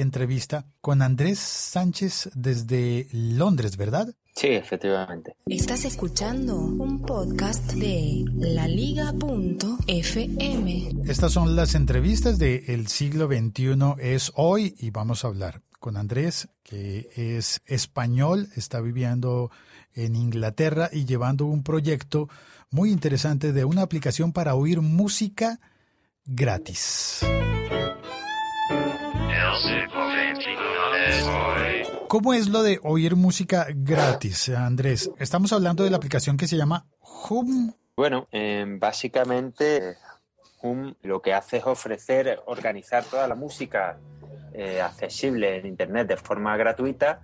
entrevista con Andrés Sánchez desde Londres, ¿verdad? Sí, efectivamente. Estás escuchando un podcast de laliga.fm. Estas son las entrevistas de El siglo XXI es hoy y vamos a hablar con Andrés, que es español, está viviendo en Inglaterra y llevando un proyecto muy interesante de una aplicación para oír música gratis. ¿Cómo es lo de oír música gratis, Andrés? Estamos hablando de la aplicación que se llama Hum. Bueno, eh, básicamente Hum lo que hace es ofrecer, organizar toda la música eh, accesible en Internet de forma gratuita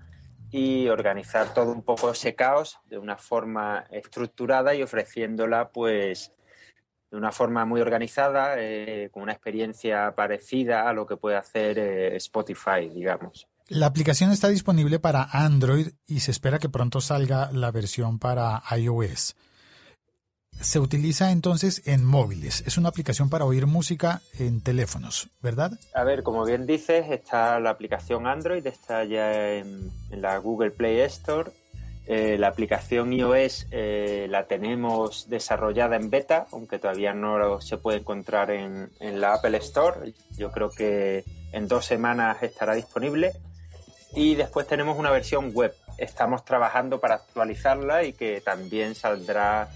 y organizar todo un poco ese caos de una forma estructurada y ofreciéndola pues de una forma muy organizada, eh, con una experiencia parecida a lo que puede hacer Spotify, digamos. La aplicación está disponible para Android y se espera que pronto salga la versión para iOS. Se utiliza entonces en móviles. Es una aplicación para oír música en teléfonos, ¿verdad? A ver, como bien dices, está la aplicación Android, está ya en, la Google Play Store. Eh, la aplicación iOS eh, la tenemos desarrollada en beta, aunque todavía no se puede encontrar en la Apple Store. Yo creo que en dos semanas estará disponible. Y después tenemos una versión web. Estamos trabajando para actualizarla y que también saldrá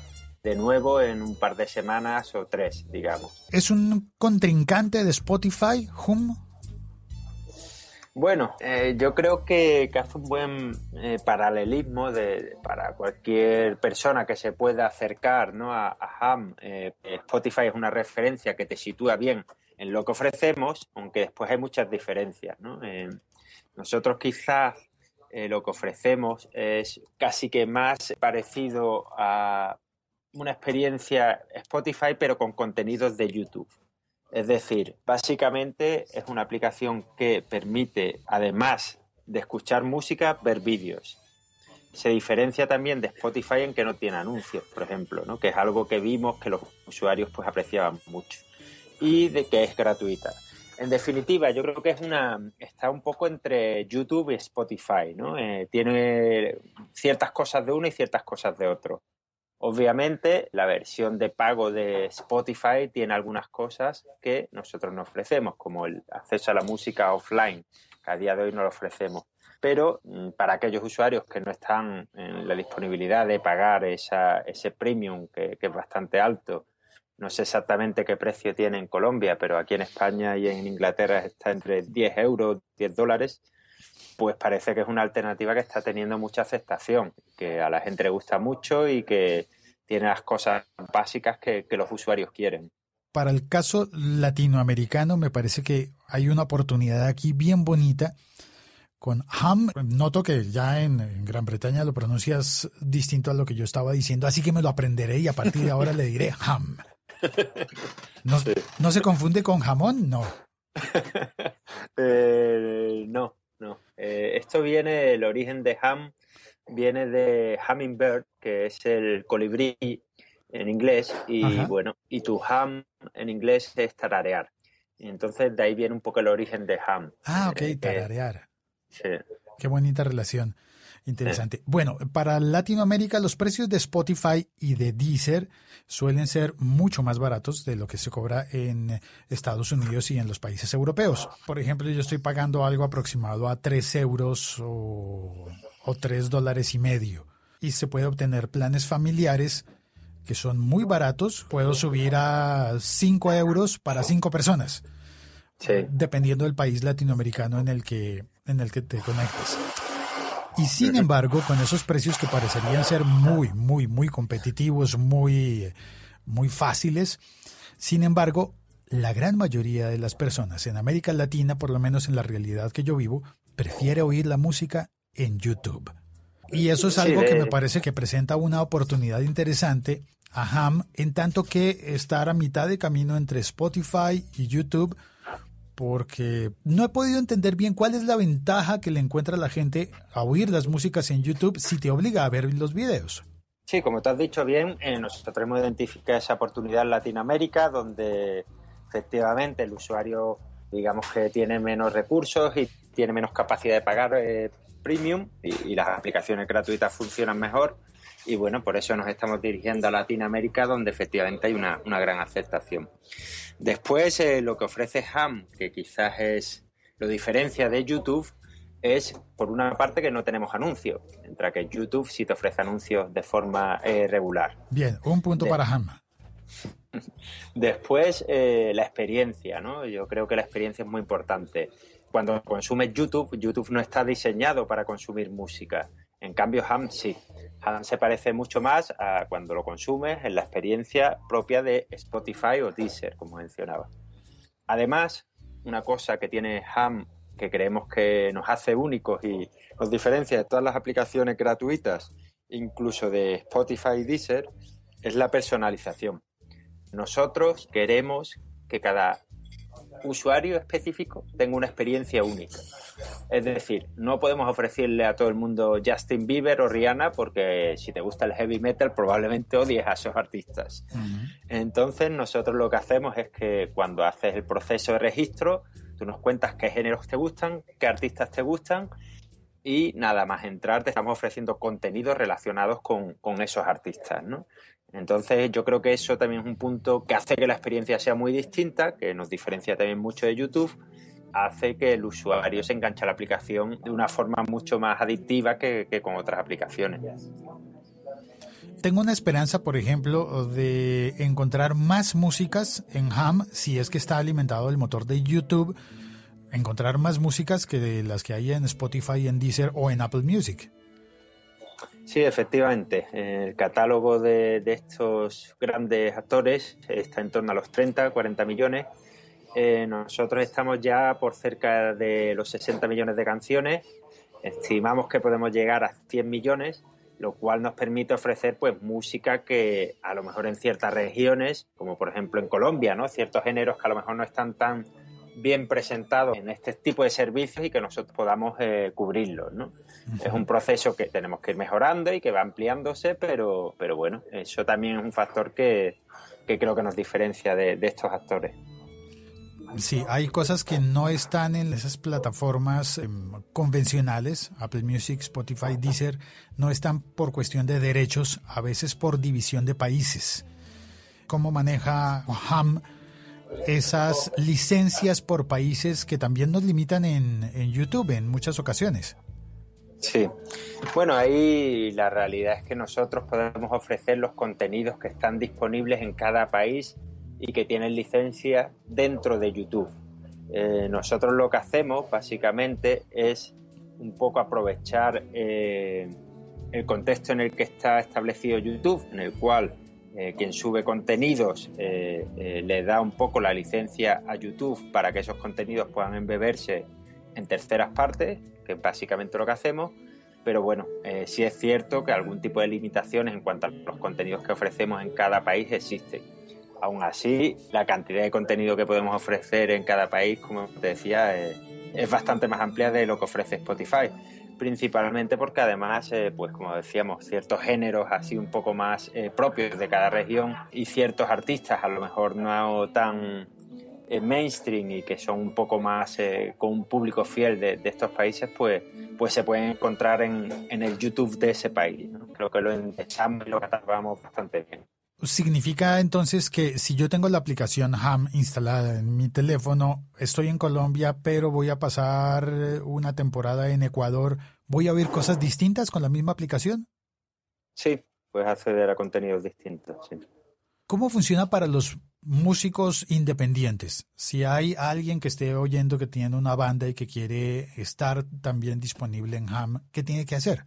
de nuevo en un par de semanas o tres, digamos. ¿Es un contrincante de Spotify, Hum? Bueno, eh, yo creo que, hace un buen eh, paralelismo de, para cualquier persona que se pueda acercar ¿no? a, Hum. Eh, Spotify es una referencia que te sitúa bien en lo que ofrecemos, aunque después hay muchas diferencias. ¿no? Nosotros quizás eh, lo que ofrecemos es casi que más parecido a una experiencia Spotify, pero con contenidos de YouTube. Es decir, básicamente es una aplicación que permite, además de escuchar música, ver vídeos. Se diferencia también de Spotify en que no tiene anuncios, por ejemplo, ¿no? que es algo que vimos que los usuarios pues apreciaban mucho y de que es gratuita. En definitiva, yo creo que es una está un poco entre YouTube y Spotify, ¿no? Eh, tiene ciertas cosas de uno y ciertas cosas de otro. Obviamente, la versión de pago de Spotify tiene algunas cosas que nosotros no ofrecemos, como el acceso a la música offline, que a día de hoy no lo ofrecemos. Pero mm, para aquellos usuarios que no están en la disponibilidad de pagar esa, ese premium, que es bastante alto, no sé exactamente qué precio tiene en Colombia, pero aquí en España y en Inglaterra está entre 10 euros, 10 dólares, pues parece que es una alternativa que está teniendo mucha aceptación, que a la gente le gusta mucho y que tiene las cosas básicas que, los usuarios quieren. Para el caso latinoamericano me parece que hay una oportunidad aquí bien bonita con ham. Noto que ya en, en, Gran Bretaña lo pronuncias distinto a lo que yo estaba diciendo, así que me lo aprenderé y a partir de ahora le diré ham. ¿No, se confunde con jamón? No. Eh, no, no. Eh, esto viene, el origen de ham viene de hummingbird, que es el colibrí en inglés, y bueno, y tu ham en inglés es tararear. Y entonces de ahí viene un poco el origen de ham. Ah, ok, eh, tararear. sí. Qué bonita relación. Interesante. Bueno, para Latinoamérica los precios de Spotify y de Deezer suelen ser mucho más baratos de lo que se cobra en Estados Unidos y en los países europeos. Por ejemplo, yo estoy pagando algo aproximado a 3 euros o, o 3 dólares y medio. Y se puede obtener planes familiares que son muy baratos. Puedo subir a 5 euros para 5 personas. Dependiendo del país latinoamericano en el que, en el que te conectes. Y sin embargo, con esos precios que parecerían ser muy, muy, muy competitivos, muy, muy fáciles, sin embargo, la gran mayoría de las personas en América Latina, por lo menos en la realidad que yo vivo, prefiere oír la música en YouTube. Y eso es algo que me parece que presenta una oportunidad interesante a Ham, en tanto que estar a mitad de camino entre Spotify y YouTube porque no he podido entender bien cuál es la ventaja que le encuentra la gente a oír las músicas en YouTube si te obliga a ver los videos. Sí, como te has dicho bien, eh, nosotros hemos identificado esa oportunidad en Latinoamérica, donde efectivamente el usuario, digamos que tiene menos recursos y tiene menos capacidad de pagar eh, premium y, las aplicaciones gratuitas funcionan mejor. Y bueno, por eso nos estamos dirigiendo a Latinoamérica, donde efectivamente hay una, gran aceptación. Después, eh, lo que ofrece Ham, que quizás es lo diferencia de YouTube, es por una parte que no tenemos anuncios, mientras que YouTube sí te ofrece anuncios de forma eh, regular. Bien, un punto para Ham. Después, eh, la experiencia, ¿no? Yo creo que la experiencia es muy importante. Cuando consumes YouTube, YouTube no está diseñado para consumir música. En cambio, Ham sí. Ham se parece mucho más a cuando lo consumes en la experiencia propia de Spotify o Deezer, como mencionaba. Además, una cosa que tiene Ham que creemos que nos hace únicos y nos diferencia de todas las aplicaciones gratuitas, incluso de Spotify y Deezer, es la personalización. Nosotros queremos que cada usuario específico tenga una experiencia única. Es decir, no podemos ofrecerle a todo el mundo Justin Bieber o Rihanna porque si te gusta el heavy metal probablemente odies a esos artistas. Entonces nosotros lo que hacemos es que cuando haces el proceso de registro, tú nos cuentas qué géneros te gustan, qué artistas te gustan y nada más entrar te estamos ofreciendo contenidos relacionados con, con esos artistas, ¿no? Entonces yo creo que eso también es un punto que hace que la experiencia sea muy distinta, que nos diferencia también mucho de YouTube, hace que el usuario se enganche a la aplicación de una forma mucho más adictiva que, con otras aplicaciones. Tengo una esperanza, por ejemplo, de encontrar más músicas en Ham si es que está alimentado el motor de YouTube, encontrar más músicas que de las que hay en Spotify, en Deezer o en Apple Music. Sí, efectivamente. El catálogo de, estos grandes actores está en torno a los 30, 40 millones. Eh, nosotros estamos ya por cerca de los 60 millones de canciones. Estimamos que podemos llegar a 100 millones, lo cual nos permite ofrecer pues música que a lo mejor en ciertas regiones, como por ejemplo en Colombia, ¿no? Ciertos géneros que a lo mejor no están tan bien presentados en este tipo de servicios y que nosotros podamos eh, cubrirlos, ¿no? Es un proceso que tenemos que ir mejorando y que va ampliándose, pero, pero bueno, eso también es un factor que, creo que nos diferencia de, estos actores. Sí, hay cosas que no están en esas plataformas em, convencionales, Apple Music, Spotify, Deezer, no están por cuestión de derechos, a veces por división de países. ¿Cómo maneja Ham esas licencias por países que también nos limitan en, en YouTube en muchas ocasiones? Sí, bueno, ahí la realidad es que nosotros podemos ofrecer los contenidos que están disponibles en cada país y que tienen licencia dentro de YouTube. Eh, nosotros lo que hacemos básicamente es un poco aprovechar eh, el contexto en el que está establecido YouTube, en el cual eh, quien sube contenidos le da un poco la licencia a YouTube para que esos contenidos puedan embeberse en terceras partes, que es básicamente lo que hacemos, pero bueno, eh, sí es cierto que algún tipo de limitaciones en cuanto a los contenidos que ofrecemos en cada país existen. Aún así, la cantidad de contenido que podemos ofrecer en cada país, como te decía, eh, es bastante más amplia de lo que ofrece Spotify. Principalmente porque además, eh, pues como decíamos, ciertos géneros así un poco más propios de cada región y ciertos artistas a lo mejor no tan mainstream y que son un poco más eh, con un público fiel de, estos países, pues, pues se pueden encontrar en, el YouTube de ese país. Creo que lo echamos y lo catalogamos bastante bien. Significa entonces que si yo tengo la aplicación HAM instalada en mi teléfono, estoy en Colombia, pero voy a pasar una temporada en Ecuador, ¿voy a oír cosas distintas con la misma aplicación? Sí, puedes acceder a contenidos distintos. Sí. ¿Cómo funciona para los músicos independientes. Si hay alguien que esté oyendo que tiene una banda y que quiere estar también disponible en Ham, ¿qué tiene que hacer?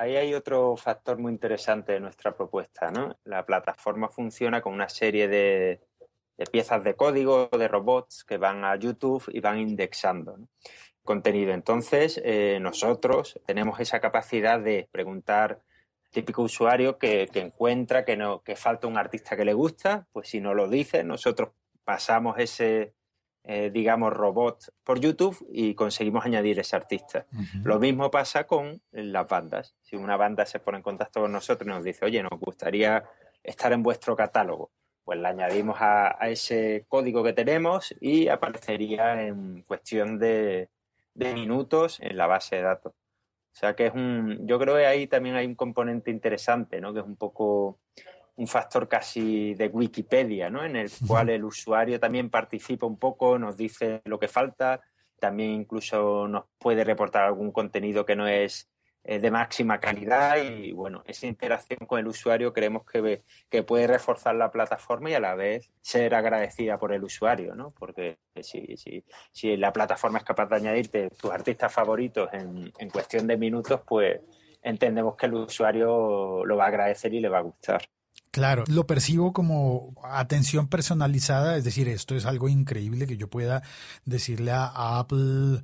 Ahí hay otro factor muy interesante de nuestra propuesta, ¿no? La plataforma funciona con una serie de, piezas de código, de robots que van a YouTube y van indexando contenido. Entonces, eh, nosotros tenemos esa capacidad de preguntar típico usuario que, encuentra que, no, que falta un artista que le gusta, pues si no lo dice, nosotros pasamos ese, eh, digamos, robot por YouTube y conseguimos añadir ese artista. Lo mismo pasa con las bandas. Si una banda se pone en contacto con nosotros y nos dice, oye, nos gustaría estar en vuestro catálogo, pues le añadimos a, ese código que tenemos y aparecería en cuestión de, de minutos en la base de datos. O sea que es un, yo creo que ahí también hay un componente interesante, ¿no? Que es un poco un factor casi de Wikipedia, ¿no? En el cual el usuario también participa un poco, nos dice lo que falta, también incluso nos puede reportar algún contenido que no es eh, de máxima calidad y bueno, esa interacción con el usuario creemos que, que puede reforzar la plataforma y a la vez ser agradecida por el usuario, ¿no? Porque si, si, si la plataforma es capaz de añadirte tus artistas favoritos en, en cuestión de minutos, pues entendemos que el usuario lo va a agradecer y le va a gustar. Claro, lo percibo como atención personalizada, es decir, esto es algo increíble que yo pueda decirle a Apple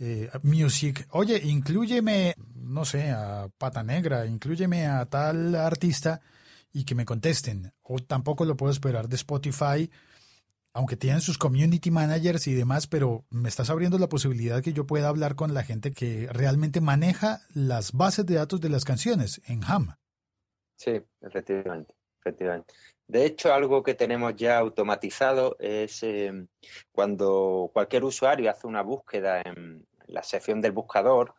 eh, Music, oye, inclúyeme, no sé, a Pata Negra, inclúyeme a tal artista y que me contesten. O tampoco lo puedo esperar de Spotify, aunque tienen sus community managers y demás, pero me estás abriendo la posibilidad que yo pueda hablar con la gente que realmente maneja las bases de datos de las canciones en HAM. Sí, efectivamente, efectivamente. De hecho, algo que tenemos ya automatizado es eh, cuando cualquier usuario hace una búsqueda en la sección del buscador,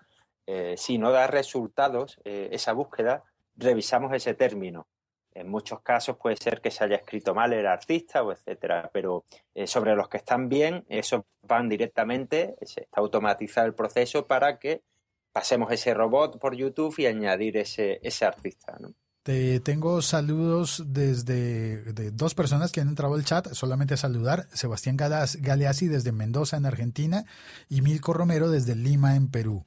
eh, si no da resultados eh, esa búsqueda, revisamos ese término. En muchos casos puede ser que se haya escrito mal el artista o etcétera, pero sobre los que están bien, esos van directamente, se está automatizado el proceso para que pasemos ese robot por YouTube y añadir ese, ese artista. ¿no? Tengo saludos desde de dos personas que han entrado al chat, solamente a saludar. Sebastián Galeazzi desde Mendoza, en Argentina, y Milko Romero desde Lima, en Perú.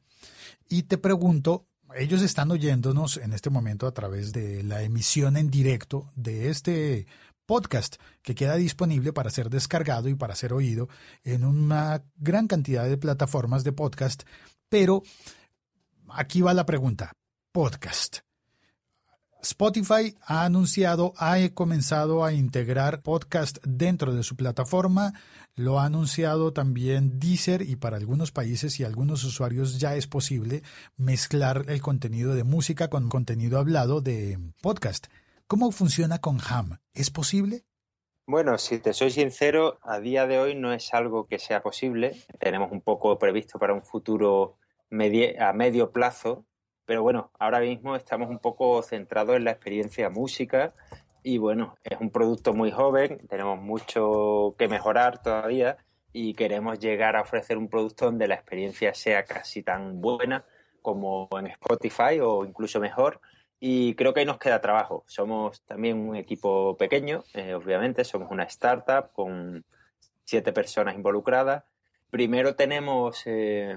Y te pregunto, ellos están oyéndonos en este momento a través de la emisión en directo de este podcast que queda disponible para ser descargado y para ser oído en una gran cantidad de plataformas de podcast, pero aquí va la pregunta, podcast. Spotify ha anunciado, ha comenzado a integrar podcast dentro de su plataforma. Lo ha anunciado también Deezer y para algunos países y algunos usuarios ya es posible mezclar el contenido de música con contenido hablado de podcast. ¿Cómo funciona con Ham? ¿Es posible? Bueno, si te soy sincero, a día de hoy no es algo que sea posible. Tenemos un poco previsto para un futuro a medio plazo pero bueno, ahora mismo estamos un poco centrados en la experiencia música y bueno, es un producto muy joven, tenemos mucho que mejorar todavía y queremos llegar a ofrecer un producto donde la experiencia sea casi tan buena como en Spotify o incluso mejor. Y creo que ahí nos queda trabajo. Somos también un equipo pequeño, eh, obviamente, somos una startup con siete personas involucradas. Primero tenemos eh,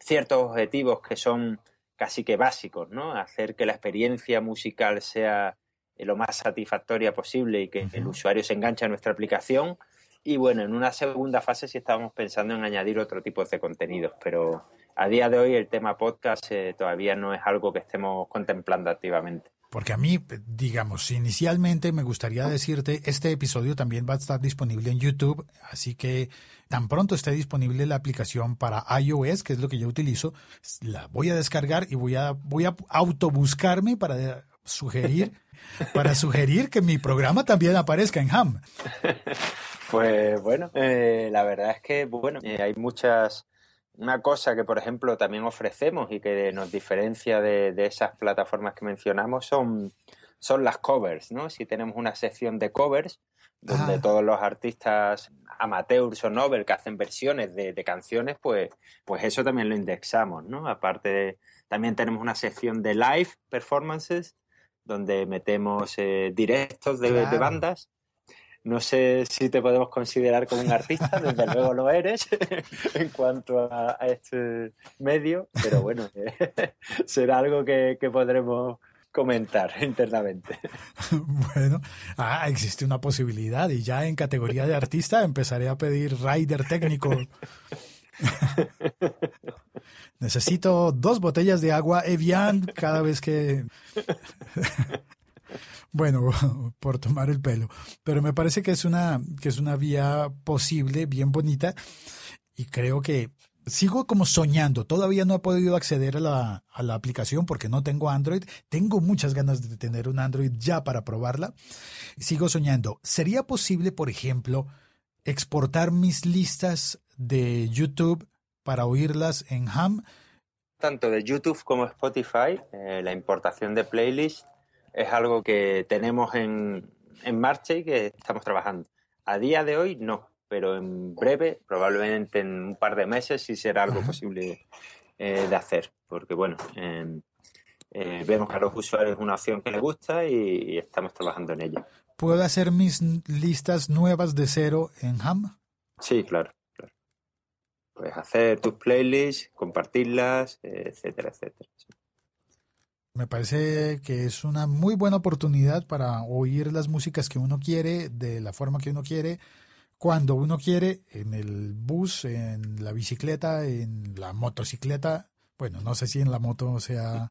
ciertos objetivos que son casi que básicos, ¿no? Hacer que la experiencia musical sea eh, lo más satisfactoria posible y que el usuario se enganche a nuestra aplicación. Y bueno, en una segunda fase sí estábamos pensando en añadir otro tipo de contenidos, pero a día de hoy el tema podcast eh, todavía no es algo que estemos contemplando activamente. Porque a mí, digamos, inicialmente me gustaría decirte, este episodio también va a estar disponible en YouTube, así que tan pronto esté disponible la aplicación para iOS, que es lo que yo utilizo, la voy a descargar y voy a, voy a autobuscarme para sugerir, para sugerir que mi programa también aparezca en Ham. Pues bueno, eh, la verdad es que bueno, eh, hay muchas una cosa que, por ejemplo, también ofrecemos y que nos diferencia de, esas plataformas que mencionamos son, son las covers, ¿no? Si tenemos una sección de covers, donde ah. todos los artistas amateurs o novel que hacen versiones de, canciones, pues, pues eso también lo indexamos, ¿no? Aparte, también tenemos una sección de live performances, donde metemos eh, directos de, de bandas no sé si te podemos considerar como un artista, desde luego lo eres en cuanto a, este medio, pero bueno, será algo que, podremos comentar internamente. Bueno, ah, existe una posibilidad y ya en categoría de artista empezaré a pedir rider técnico. Necesito dos botellas de agua Evian cada vez que bueno, por tomar el pelo. Pero me parece que es una, que es una vía posible, bien bonita. Y creo que sigo como soñando. Todavía no he podido acceder a la, a la aplicación porque no tengo Android. Tengo muchas ganas de tener un Android ya para probarla. Sigo soñando. ¿Sería posible, por ejemplo, exportar mis listas de YouTube para oírlas en Ham. Tanto de YouTube como Spotify, eh, la importación de playlists es algo que tenemos en, en marcha y que estamos trabajando. A día de hoy no, pero en breve, probablemente en un par de meses, sí será algo posible eh, de hacer, porque bueno, em, eh, vemos que a los usuarios es una opción que les gusta y, estamos trabajando en ella. ¿Puedo hacer mis listas nuevas de cero en Ham? Sí, claro. claro. Puedes hacer tus playlists, compartirlas, etcétera, etcétera. Me parece que es una muy buena oportunidad para oír las músicas que uno quiere, de la forma que uno quiere, cuando uno quiere, en el bus, en la bicicleta, en la motocicleta. Bueno, no sé si en la moto sea,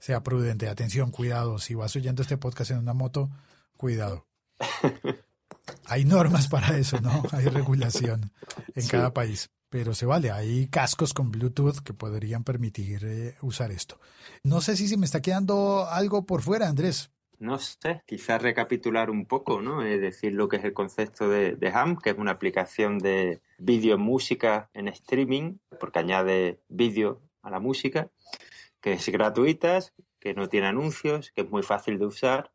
sea prudente. Atención, cuidado. Si vas oyendo este podcast en una moto, cuidado. Hay normas para eso, ¿no? Hay regulación en cada país pero se vale. Hay cascos con Bluetooth que podrían permitir eh, usar esto. No sé si se me está quedando algo por fuera, Andrés. No sé, quizás recapitular un poco, ¿no? Es decir, lo que es el concepto de, de HAM, que es una aplicación de vídeo música en streaming, porque añade vídeo a la música, que es gratuita, que no tiene anuncios, que es muy fácil de usar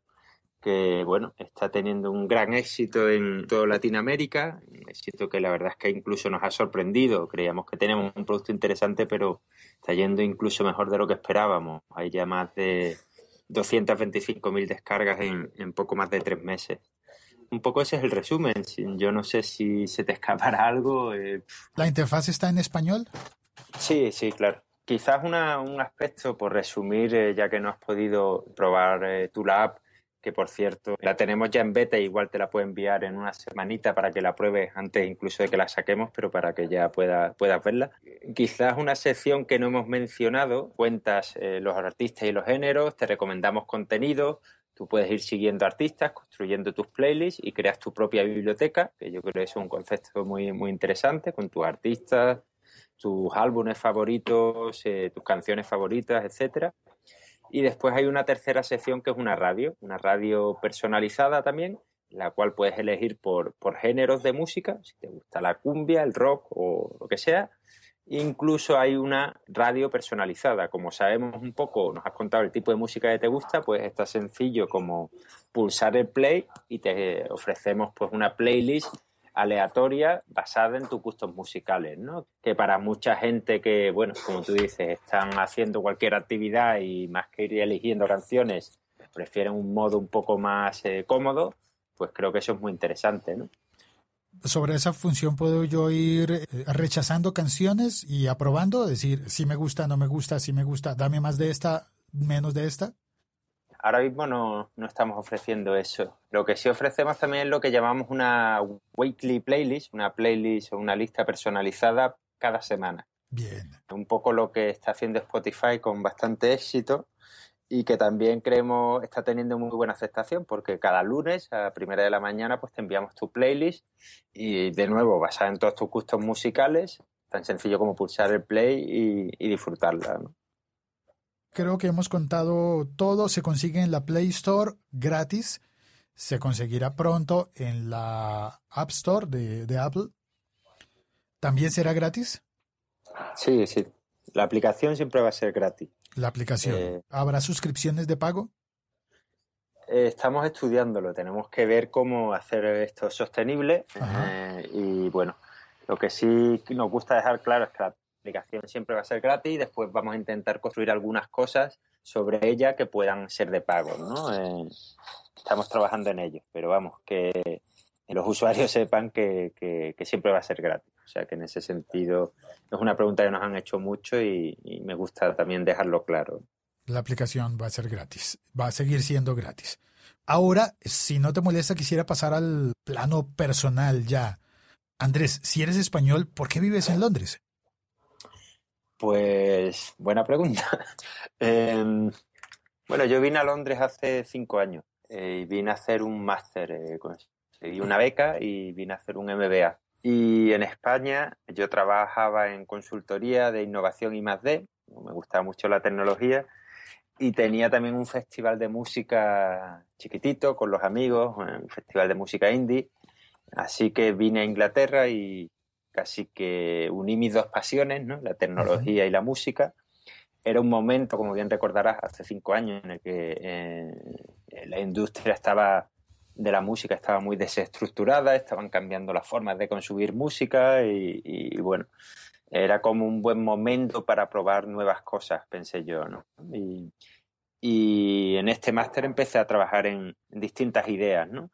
que bueno, está teniendo un gran éxito en toda Latinoamérica, un éxito que la verdad es que incluso nos ha sorprendido. Creíamos que tenemos un producto interesante, pero está yendo incluso mejor de lo que esperábamos. Hay ya más de 225.000 descargas en, poco más de tres meses. Un poco ese es el resumen. Yo no sé si se te escapará algo. Eh, ¿La interfaz está en español? Sí, sí, claro. Quizás un aspecto, por resumir, eh, ya que no has podido probar eh, tu lab, que por cierto la tenemos ya en beta, igual te la puedo enviar en una semanita para que la pruebes antes incluso de que la saquemos, pero para que ya pueda, puedas verla. Quizás una sección que no hemos mencionado, cuentas eh, los artistas y los géneros, te recomendamos contenido, tú puedes ir siguiendo artistas, construyendo tus playlists y creas tu propia biblioteca, que yo creo que es un concepto muy, muy interesante con tus artistas, tus álbumes favoritos, eh, tus canciones favoritas, etcétera. Y después hay una tercera sección que es una radio, una radio personalizada también, la cual puedes elegir por, por géneros de música, si te gusta la cumbia, el rock o lo que sea. Incluso hay una radio personalizada. Como sabemos un poco, nos has contado el tipo de música que te gusta, pues está sencillo como pulsar el play y te ofrecemos pues una playlist aleatoria basada en tus gustos musicales, ¿no? Que para mucha gente que, bueno, como tú dices, están haciendo cualquier actividad y más que ir eligiendo canciones, prefieren un modo un poco más eh, cómodo, pues creo que eso es muy interesante, ¿no? Sobre esa función puedo yo ir eh, rechazando canciones y aprobando, decir si me gusta, no me gusta, si me gusta, dame más de esta, menos de esta. Ahora mismo no, estamos ofreciendo eso. Lo que sí ofrecemos también es lo que llamamos una weekly playlist, una playlist o una lista personalizada cada semana. Bien. Un poco lo que está haciendo Spotify con bastante éxito y que también creemos está teniendo muy buena aceptación porque cada lunes a primera de la mañana pues te enviamos tu playlist y de nuevo basada en todos tus gustos musicales, tan sencillo como pulsar el play y, y disfrutarla. ¿no? Creo que hemos contado todo. Se consigue en la Play Store gratis. Se conseguirá pronto en la App Store de, Apple. ¿También será gratis? Sí, sí. La aplicación siempre va a ser gratis. La aplicación. Eh, ¿Habrá suscripciones de pago? Eh, estamos estudiándolo. Tenemos que ver cómo hacer esto sostenible. Eh, y bueno, lo que sí nos gusta dejar claro es que la aplicación siempre va a ser gratis y después vamos a intentar construir algunas cosas sobre ella que puedan ser de pago, ¿no? Eh, estamos trabajando en ello, pero vamos, que los usuarios sepan que, siempre va a ser gratis. O sea que en ese sentido es una pregunta que nos han hecho mucho y, y me gusta también dejarlo claro. La aplicación va a ser gratis, va a seguir siendo gratis. Ahora, si no te molesta, quisiera pasar al plano personal ya. Andrés, si eres español, ¿por qué vives en Londres? Pues buena pregunta. Em, bueno, yo vine a Londres hace cinco años eh, y vine a hacer un máster, eh, una beca y vine a hacer un MBA. Y en España yo trabajaba en consultoría de innovación y más D, me gustaba mucho la tecnología y tenía también un festival de música chiquitito con los amigos, un festival de música indie. Así que vine a Inglaterra y casi que uní mis dos pasiones, ¿no? La tecnología y la música. Era un momento, como bien recordarás, hace cinco años en el que eh, la industria estaba de la música estaba muy desestructurada, estaban cambiando las formas de consumir música y, bueno, era como un buen momento para probar nuevas cosas, pensé yo, ¿no? Y, en este máster empecé a trabajar en, distintas ideas, ¿no?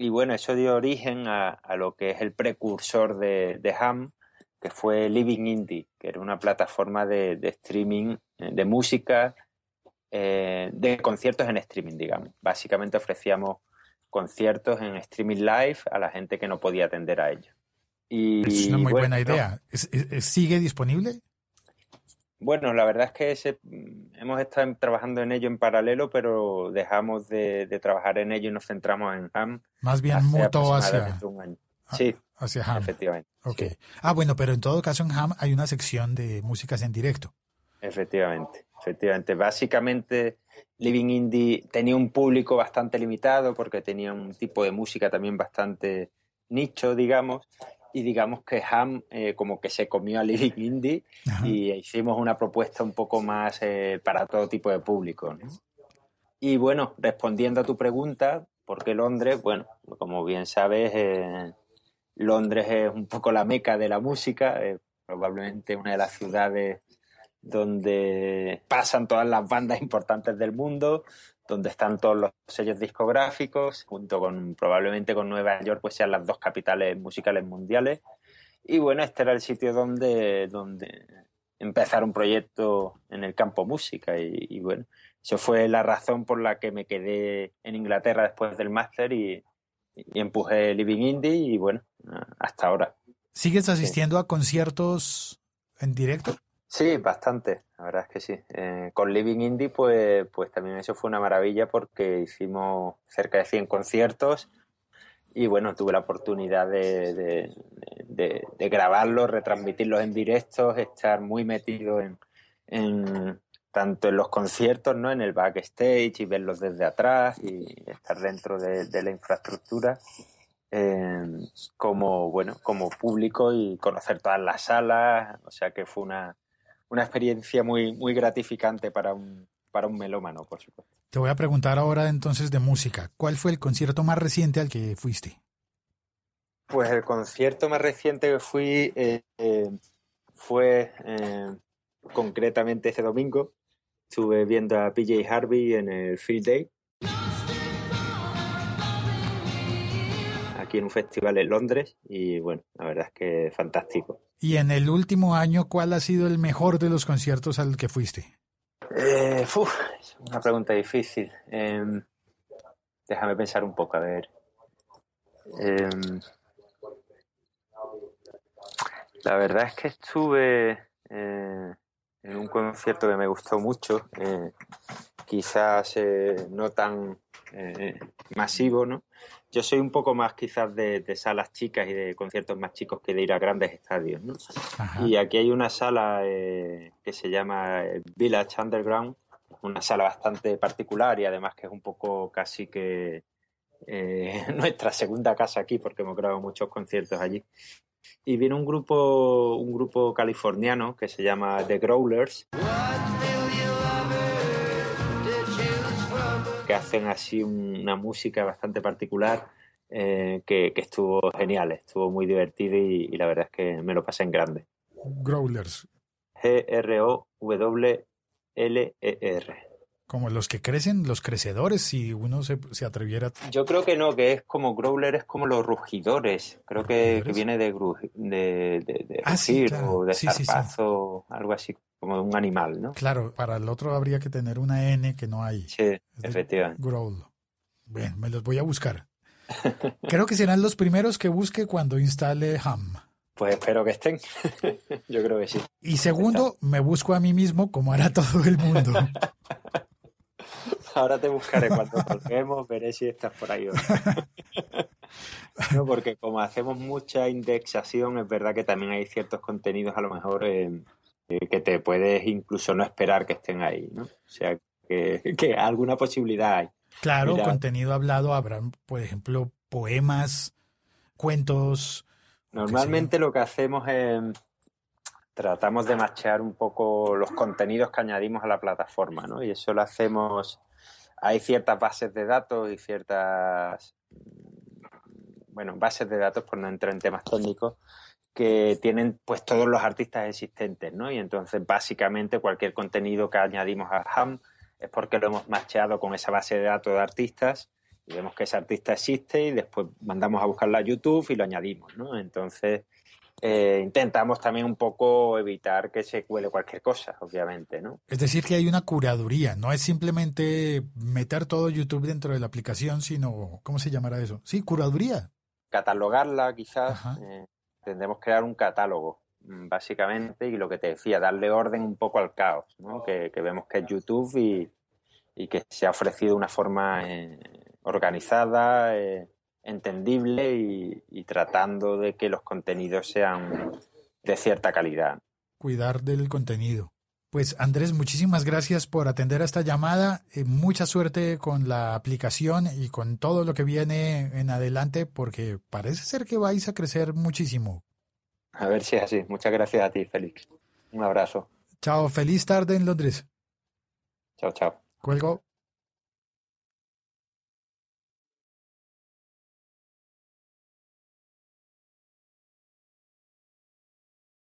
Y bueno, eso dio origen a, lo que es el precursor de, de, Ham, que fue Living Indie, que era una plataforma de, streaming eh, de música, eh, de conciertos en streaming, digamos. Básicamente ofrecíamos conciertos en streaming live a la gente que no podía atender a ellos. Y, es una muy buena idea. ¿Sigue disponible? Bueno, la verdad es que hemos estado trabajando en ello en paralelo, pero dejamos de, trabajar en ello y nos centramos en HAM. Más bien mutuo hacia, sí, hacia HAM. Efectivamente. Okay. Ah, bueno, pero en todo caso en HAM hay una sección de músicas en directo. Efectivamente, efectivamente. Básicamente Living Indie tenía un público bastante limitado porque tenía un tipo de música también bastante nicho, digamos, y digamos que Ham eh, como que se comió a Living Indie y hicimos una propuesta un poco más eh, para todo tipo de público. Y bueno, respondiendo a tu pregunta, ¿por qué Londres? Bueno, como bien sabes, eh, Londres es un poco la meca de la música, probablemente una de las ciudades donde pasan todas las bandas importantes del mundo, donde están todos los sellos discográficos, junto con probablemente con Nueva York, pues sean las dos capitales musicales mundiales. Y bueno, este era el sitio donde, donde empezar un proyecto en el campo música. Y, bueno, eso fue la razón por la que me quedé en Inglaterra después del máster y, y empujé Living Indie y bueno, hasta ahora. ¿Sigues asistiendo a conciertos en directo? Sí, bastante, la verdad es que sí. Eh, con Living Indie, pues, pues también eso fue una maravilla porque hicimos cerca de 100 conciertos y bueno, tuve la oportunidad de, de, grabarlos, retransmitirlos en directos, estar muy metido en, en, tanto en los conciertos, ¿no? En el backstage y verlos desde atrás y estar dentro de, la infraestructura. Eh, como bueno como público y conocer todas las salas o sea que fue una, una experiencia muy, muy gratificante para un, para un melómano, por supuesto. Te voy a preguntar ahora entonces de música. ¿Cuál fue el concierto más reciente al que fuiste? Pues el concierto más reciente que fui eh, eh, fue eh, concretamente ese domingo. Estuve viendo a PJ Harvey en el Field Day aquí en un festival en Londres y bueno, la verdad es que fantástico. Y en el último año, ¿cuál ha sido el mejor de los conciertos al que fuiste? Eh, es una pregunta difícil. Em, déjame pensar un poco, a ver. Em, la verdad es que estuve eh, en un concierto que me gustó mucho, eh, quizás no tan masivo, ¿no? yo soy un poco más quizás de, salas chicas y de conciertos más chicos que de ir a grandes estadios, ¿no? Y aquí hay una sala eh, que se llama eh, Village Underground, una sala bastante particular y además que es un poco casi que eh, nuestra segunda casa aquí porque hemos grabado muchos conciertos allí. Y viene un grupo, un grupo californiano que se llama The Growlers. Hacen así una música bastante particular eh, que, estuvo genial, estuvo muy divertido y, la verdad es que me lo pasé en grande. Growlers. G-R-O-W-L-E-R. Como los que crecen, los crecedores, si uno se, se, atreviera. Yo creo que no, que es como growler, es como los rugidores. Creo que, viene de, de, de, ah, o de zarpazo, algo así como de un animal, ¿no? Claro, para el otro habría que tener una N que no hay. Sí, efectivamente. Growl. Bien, me los voy a buscar. Creo que serán los primeros que busque cuando instale Ham. Pues espero que estén. Yo creo que sí. Y segundo, me busco a mí mismo como hará todo el mundo. Ahora te buscaré cuando toquemos, veré si estás por ahí. no, porque como hacemos mucha indexación, es verdad que también hay ciertos contenidos a lo mejor eh, que te puedes incluso no esperar que estén ahí, ¿no? O sea, que, alguna posibilidad hay. Claro, contenido hablado, habrá, por ejemplo, poemas, cuentos Normalmente lo que hacemos es tratamos de machear un poco los contenidos que añadimos a la plataforma, ¿no? Y eso lo hacemos. Hay ciertas bases de datos y ciertas, bueno, bases de datos, por no entrar en temas técnicos, que tienen pues todos los artistas existentes, ¿no? Y entonces básicamente cualquier contenido que añadimos a HAM es porque lo hemos macheado con esa base de datos de artistas y vemos que ese artista existe y después mandamos a buscarlo a YouTube y lo añadimos, ¿no? Entonces eh, intentamos también un poco evitar que se cuele cualquier cosa, obviamente, ¿no? Es decir, que hay una curaduría, no es simplemente meter todo YouTube dentro de la aplicación, sino, ¿cómo se llamará eso? Sí, curaduría. Catalogarla, quizás. Eh, tendremos que crear un catálogo, mm, básicamente, y lo que te decía, darle orden un poco al caos, ¿no? Que, vemos que es YouTube y, que se ha ofrecido una forma eh, organizada, entendible y, tratando de que los contenidos sean de cierta calidad. Cuidar del contenido. Pues Andrés, muchísimas gracias por atender a esta llamada. Eh, mucha suerte con la aplicación y con todo lo que viene en adelante, porque parece ser que vais a crecer muchísimo. A ver si es así. Muchas gracias a ti, Félix. Un abrazo. Chao, feliz tarde en Londres. Chao, chao. Cuelgo.